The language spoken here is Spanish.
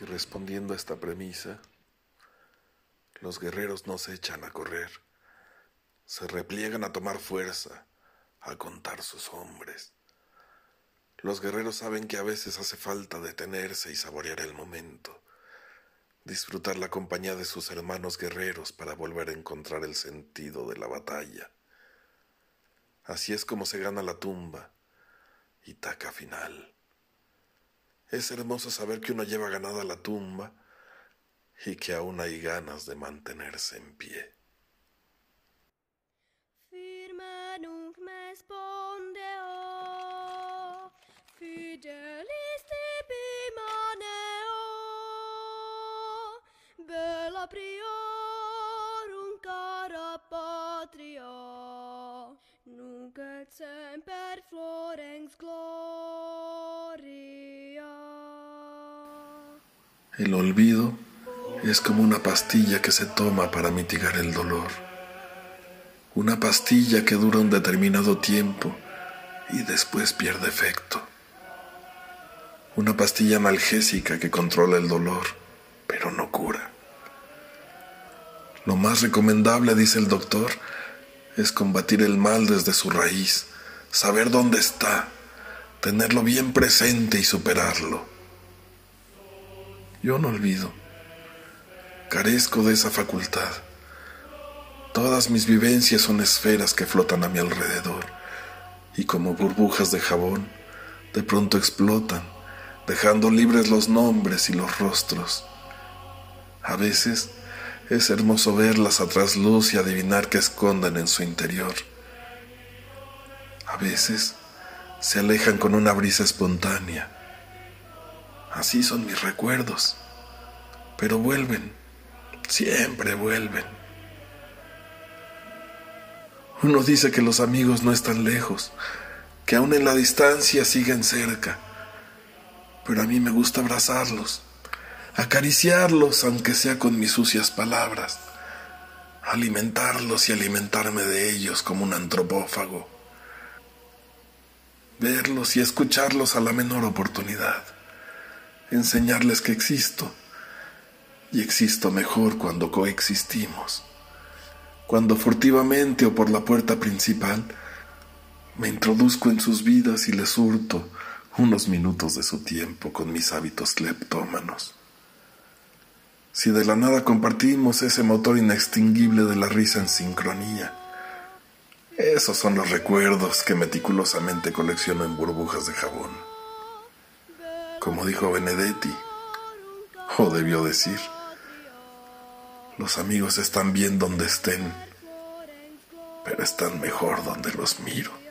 Y respondiendo a esta premisa, los guerreros no se echan a correr, se repliegan a tomar fuerza, a contar sus hombres. Los guerreros saben que a veces hace falta detenerse y saborear el momento, disfrutar la compañía de sus hermanos guerreros para volver a encontrar el sentido de la batalla. Así es como se gana la tumba y taca final. Es hermoso saber que uno lleva ganada la tumba y que aún hay ganas de mantenerse en pie. Firme nunc me spondeo, El olvido es como una pastilla que se toma para mitigar el dolor. Una pastilla que dura un determinado tiempo y después pierde efecto. Una pastilla analgésica que controla el dolor, pero no cura. Lo más recomendable, dice el doctor, es combatir el mal desde su raíz, saber dónde está, tenerlo bien presente y superarlo. Yo no olvido. Carezco de esa facultad. Todas mis vivencias son esferas que flotan a mi alrededor y como burbujas de jabón, de pronto explotan, dejando libres los nombres y los rostros. A veces es hermoso verlas a trasluz y adivinar qué esconden en su interior. A veces se alejan con una brisa espontánea. Así son mis recuerdos, pero vuelven siempre vuelven. Uno dice que los amigos no están lejos, que aún en la distancia siguen cerca, pero a mí me gusta abrazarlos, acariciarlos aunque sea con mis sucias palabras, alimentarlos y alimentarme de ellos como un antropófago, verlos y escucharlos a la menor oportunidad, enseñarles que existo y existo mejor cuando coexistimos, cuando furtivamente o por la puerta principal me introduzco en sus vidas y les hurto unos minutos de su tiempo con mis hábitos cleptómanos. Si de la nada compartimos ese motor inextinguible de la risa en sincronía, esos son los recuerdos que meticulosamente colecciono en burbujas de jabón. Como dijo Benedetti, o debió decir, los amigos están bien donde estén, pero están mejor donde los miro.